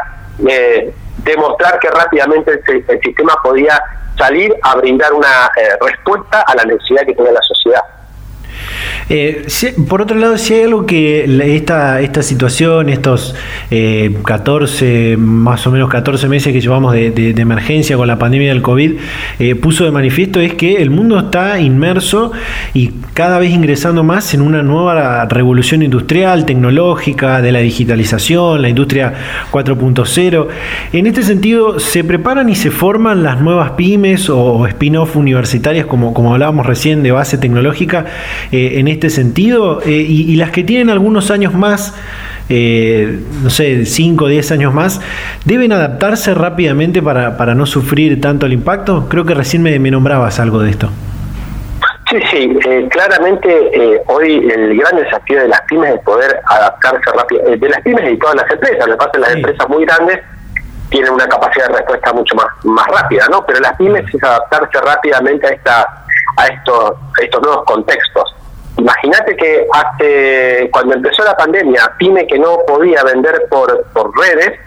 [SPEAKER 5] demostrar que rápidamente el, sistema podía salir a brindar una eh, respuesta a la necesidad que tenía la sociedad.
[SPEAKER 1] Eh, por otro lado, si hay algo que esta, esta situación, estos 14, eh, más o menos 14 meses que llevamos de, emergencia con la pandemia del COVID, eh, puso de manifiesto es que el mundo está inmerso y cada vez ingresando más en una nueva revolución industrial, tecnológica, de la digitalización, la industria 4.0. En este sentido, ¿se preparan y se forman las nuevas pymes o spin-off universitarias, como, como hablábamos recién, de base tecnológica? en este sentido y, las que tienen algunos años más, no sé, 5 o 10 años más, ¿deben adaptarse rápidamente para, para no sufrir tanto el impacto? Creo que recién me, me nombrabas algo de esto.
[SPEAKER 5] Sí, sí, eh, claramente eh, hoy el gran desafío de las pymes es poder adaptarse rápido, eh, de las pymes y todas las empresas, lo que pasa es las empresas muy grandes tienen una capacidad de respuesta mucho más más rápida, ¿no? Pero las pymes es adaptarse rápidamente a esta a estos estos nuevos contextos. Imagínate que hace cuando empezó la pandemia, pyme que no podía vender por por redes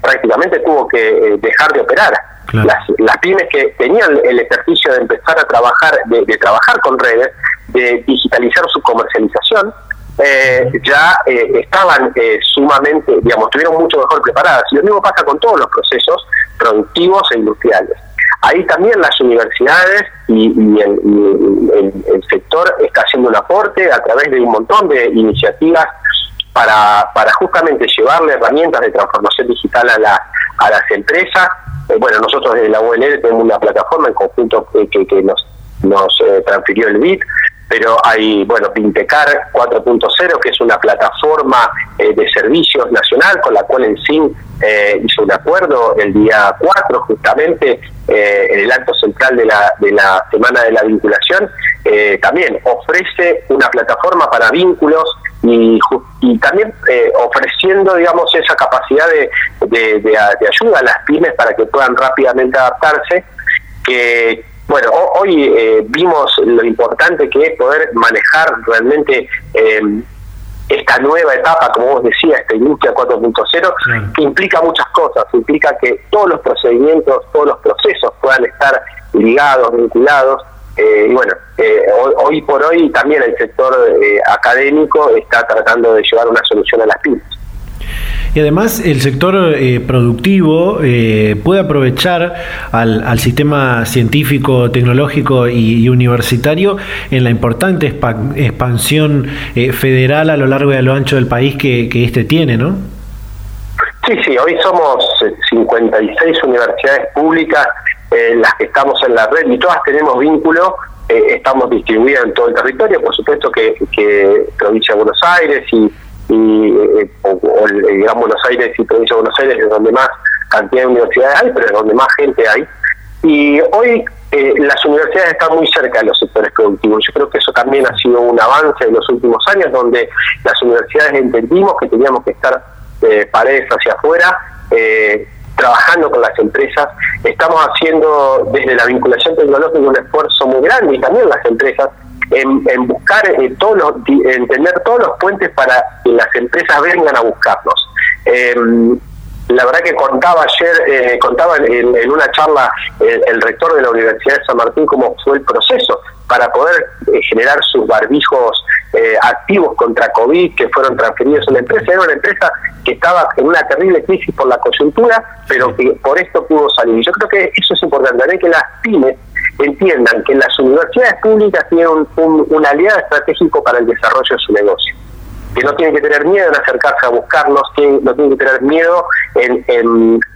[SPEAKER 5] prácticamente tuvo que dejar de operar las, las, pymes que tenían el ejercicio de empezar a trabajar, de, trabajar con redes, de digitalizar su comercialización, eh, ya eh, estaban eh, sumamente, digamos, estuvieron mucho mejor preparadas. Y lo mismo pasa con todos los procesos productivos e industriales. Ahí también las universidades y, el, el, sector está haciendo un aporte a través de un montón de iniciativas para, para justamente llevarle herramientas de transformación digital a, la, a las empresas. Eh, bueno, nosotros desde la UNL tenemos una plataforma en conjunto que, que nos, nos eh, transfirió el BIT, pero hay, bueno, Pintecar 4.0, que es una plataforma eh, de servicios nacional con la cual el SIN hizo un acuerdo el día 4, justamente en el acto central de la, de la Semana de la Vinculación, también ofrece una plataforma para vínculos y, y también eh, ofreciendo, digamos, esa capacidad de, de, ayuda a las pymes para que puedan rápidamente adaptarse, que, bueno, hoy eh, vimos lo importante que es poder manejar realmente em, esta nueva etapa, como vos decías, esta industria 4.0, que implica muchas cosas, implica que todos los procedimientos, todos los procesos puedan estar ligados, vinculados, eh, y bueno, eh, hoy, por hoy también el sector eh, académico está tratando de llevar una solución a las pymes.
[SPEAKER 1] Y además el sector productivo puede aprovechar al, sistema científico, tecnológico y, universitario en la importante expansión federal a lo largo y a lo ancho del país que, que este tiene, ¿no?
[SPEAKER 5] Sí, sí, hoy somos 56 universidades públicas eh, las que estamos en la red y todas tenemos vínculo, eh, estamos distribuidas en todo el territorio, por supuesto que, que provincia de Buenos Aires y, y eh, o, el Gran Buenos Aires y provincia de Buenos Aires es donde más cantidad de universidades hay, pero es donde más gente hay. Y hoy las universidades están muy cerca de los sectores productivos. Yo creo que eso también ha sido un avance en los últimos años, donde las universidades entendimos que teníamos que estar paredes hacia afuera, eh, trabajando con las empresas, estamos haciendo desde la vinculación tecnológica un esfuerzo muy grande y también las empresas en, buscar eh, todos los, en tener todos los puentes para que las empresas vengan a buscarnos. Eh, la verdad que contaba ayer, eh, contaba en, una charla el, rector de la Universidad de San Martín cómo fue el proceso para poder generar sus barbijos activos contra COVID que fueron transferidos a la empresa. Era una empresa que estaba en una terrible crisis por la coyuntura, pero que por esto pudo salir. Yo creo que eso es importante, que las pymes entiendan que las universidades públicas tienen un, aliado estratégico para el desarrollo de su negocio que no tienen que tener miedo en acercarse a buscarlos, que no tienen que tener miedo en,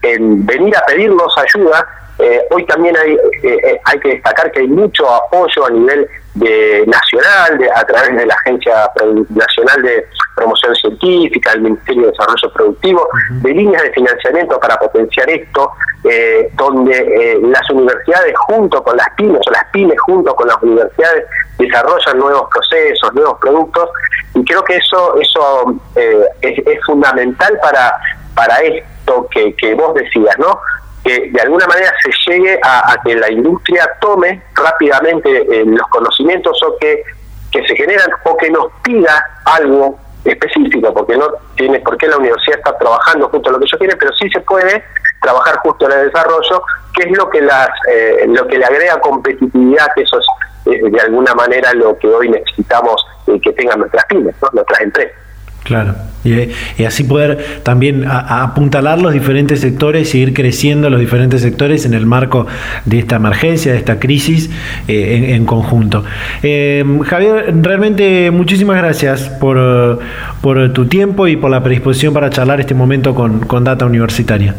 [SPEAKER 5] en, venir a pedirnos ayuda. Eh, hoy también hay, eh, eh, hay que destacar que hay mucho apoyo a nivel de nacional, de, a través de la Agencia Nacional de Promoción Científica, el Ministerio de Desarrollo Productivo, de líneas de financiamiento para potenciar esto, eh, donde eh, las universidades junto con las pymes o las pymes junto con las universidades desarrollan nuevos procesos, nuevos productos, y creo que eso eso eh, es, fundamental para para esto que, que vos decías, ¿no? Que de alguna manera se llegue a, que la industria tome rápidamente eh, los conocimientos o que, que se generan o que nos pida algo específico, porque no tiene por qué la universidad está trabajando justo lo que yo quiere, pero sí se puede trabajar justo en el desarrollo, que es lo que las eh, lo que le agrega competitividad, que eso es, de alguna manera lo que hoy necesitamos eh, que tengan nuestras pymes, nuestras empresas.
[SPEAKER 1] Claro, y, así poder también apuntalar los diferentes sectores, seguir creciendo los diferentes sectores en el marco de esta emergencia, de esta crisis eh, en, conjunto. Eh, Javier, realmente muchísimas gracias por, por, tu tiempo y por la predisposición para charlar este momento con, con Data Universitaria.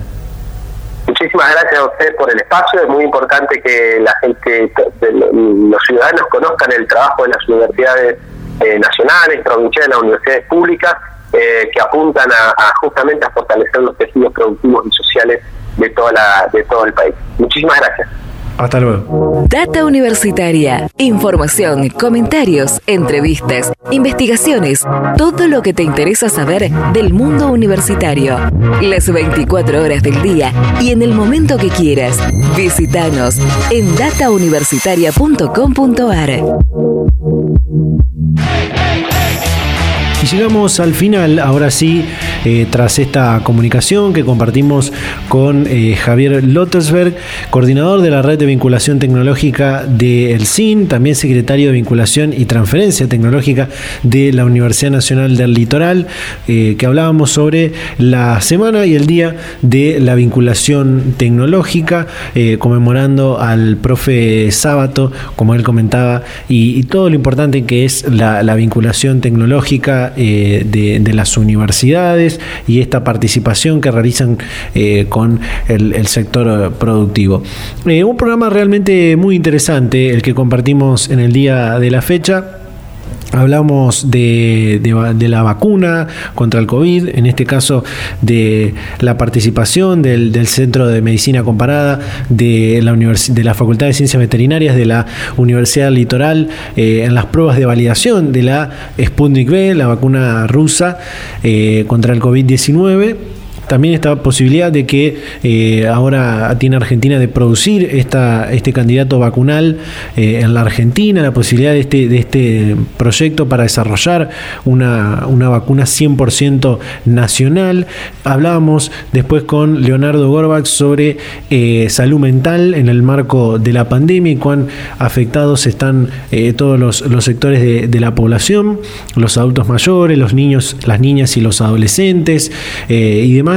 [SPEAKER 5] Muchísimas gracias a usted por el espacio. Es muy importante que la gente, los ciudadanos conozcan el trabajo de las universidades nacionales, provinciales, las universidades públicas, que apuntan a, justamente a fortalecer los tejidos productivos y sociales de toda la, de todo el país. Muchísimas gracias.
[SPEAKER 1] Hasta luego.
[SPEAKER 2] Data Universitaria. Información, comentarios, entrevistas, investigaciones, todo lo que te interesa saber del mundo universitario. Las 24 horas del día y en el momento que quieras. Visítanos en datauniversitaria.com.ar.
[SPEAKER 1] Y llegamos al final, ahora sí, eh, tras esta comunicación que compartimos con eh, Javier Lottersberg, coordinador de la red de vinculación tecnológica del CIN, también secretario de vinculación y transferencia tecnológica de la Universidad Nacional del Litoral, eh, que hablábamos sobre la semana y el día de la vinculación tecnológica, conmemorando al profe Sábato, como él comentaba, y, todo lo importante que es la, la vinculación tecnológica de, las universidades y esta participación que realizan eh, con el, sector productivo. Eh, un programa realmente muy interesante, el que compartimos en el día de la fecha. Hablamos de, la vacuna contra el COVID, en este caso de la participación del, Centro de Medicina Comparada de la, de la Facultad de Ciencias Veterinarias de la Universidad Litoral eh, en las pruebas de validación de la Sputnik V, la vacuna rusa eh, contra el COVID-19 también esta posibilidad de que eh, ahora tiene Argentina de producir esta, este candidato vacunal eh, en la Argentina, la posibilidad de este, de este proyecto para desarrollar una, vacuna 100% nacional. Hablábamos después con Leonardo Gorbach sobre eh, salud mental en el marco de la pandemia y cuán afectados están todos los, los sectores de, de, la población, los adultos mayores, los niños, las niñas y los adolescentes y demás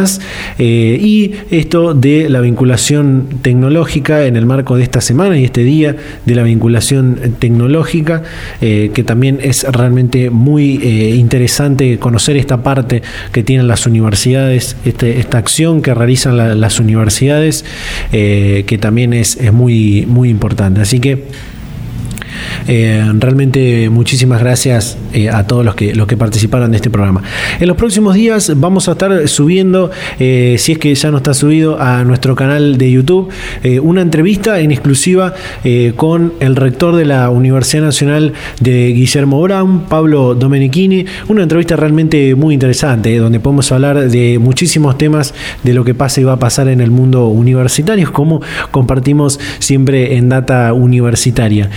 [SPEAKER 1] eh, y esto de la vinculación tecnológica en el marco de esta semana y este día de la vinculación tecnológica, eh, que también es realmente muy eh, interesante conocer esta parte que tienen las universidades, este, esta acción que realizan las universidades, que también es, es muy, muy importante. Así que eh, realmente muchísimas gracias eh, a todos los que, los que participaron de este programa. En los próximos días vamos a estar subiendo, eh, si es que ya no está subido, a nuestro canal de YouTube, una entrevista en exclusiva con el rector de la Universidad Nacional de Guillermo Brown, Pablo Domenichini, una entrevista realmente muy interesante, donde podemos hablar de muchísimos temas de lo que pasa y va a pasar en el mundo universitario, como compartimos siempre en Data Universitaria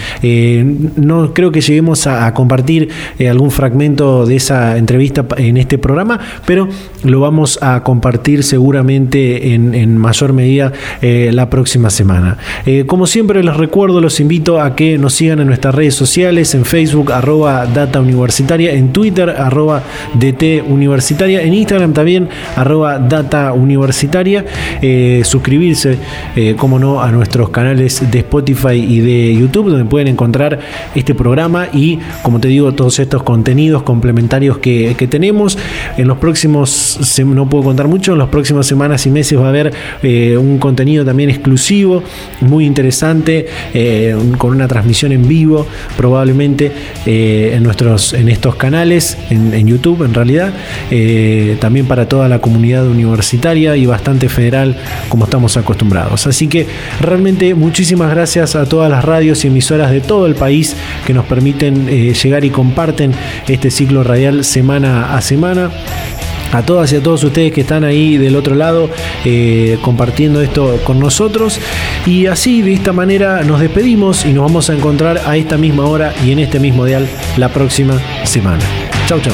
[SPEAKER 1] no creo que lleguemos a, compartir eh, algún fragmento de esa entrevista en este programa, pero lo vamos a compartir seguramente en, mayor medida eh, la próxima semana. Eh, como siempre les recuerdo, los invito a que nos sigan en nuestras redes sociales, en Facebook, arroba Data Universitaria, en Twitter, arroba DT Universitaria, en Instagram también, arroba Data Universitaria, suscribirse, como no, a nuestros canales de Spotify y de YouTube, donde pueden encontrar este programa y, como te digo, todos estos contenidos complementarios que, tenemos. En los próximos, no puedo contar mucho, en las próximas semanas y meses va a haber eh, un contenido también exclusivo, muy interesante, eh, con una transmisión en vivo, probablemente eh, en, nuestros, en estos canales, en, YouTube en realidad, también para toda la comunidad universitaria y bastante federal como estamos acostumbrados. Así que realmente muchísimas gracias a todas las radios y emisoras de todo el que nos permiten eh, llegar y comparten este ciclo radial semana a semana a todas y a todos ustedes que están ahí del otro lado eh, compartiendo esto con nosotros. Y así, de esta manera, nos despedimos y nos vamos a encontrar a esta misma hora y en este mismo dial la próxima semana. Chau, chau.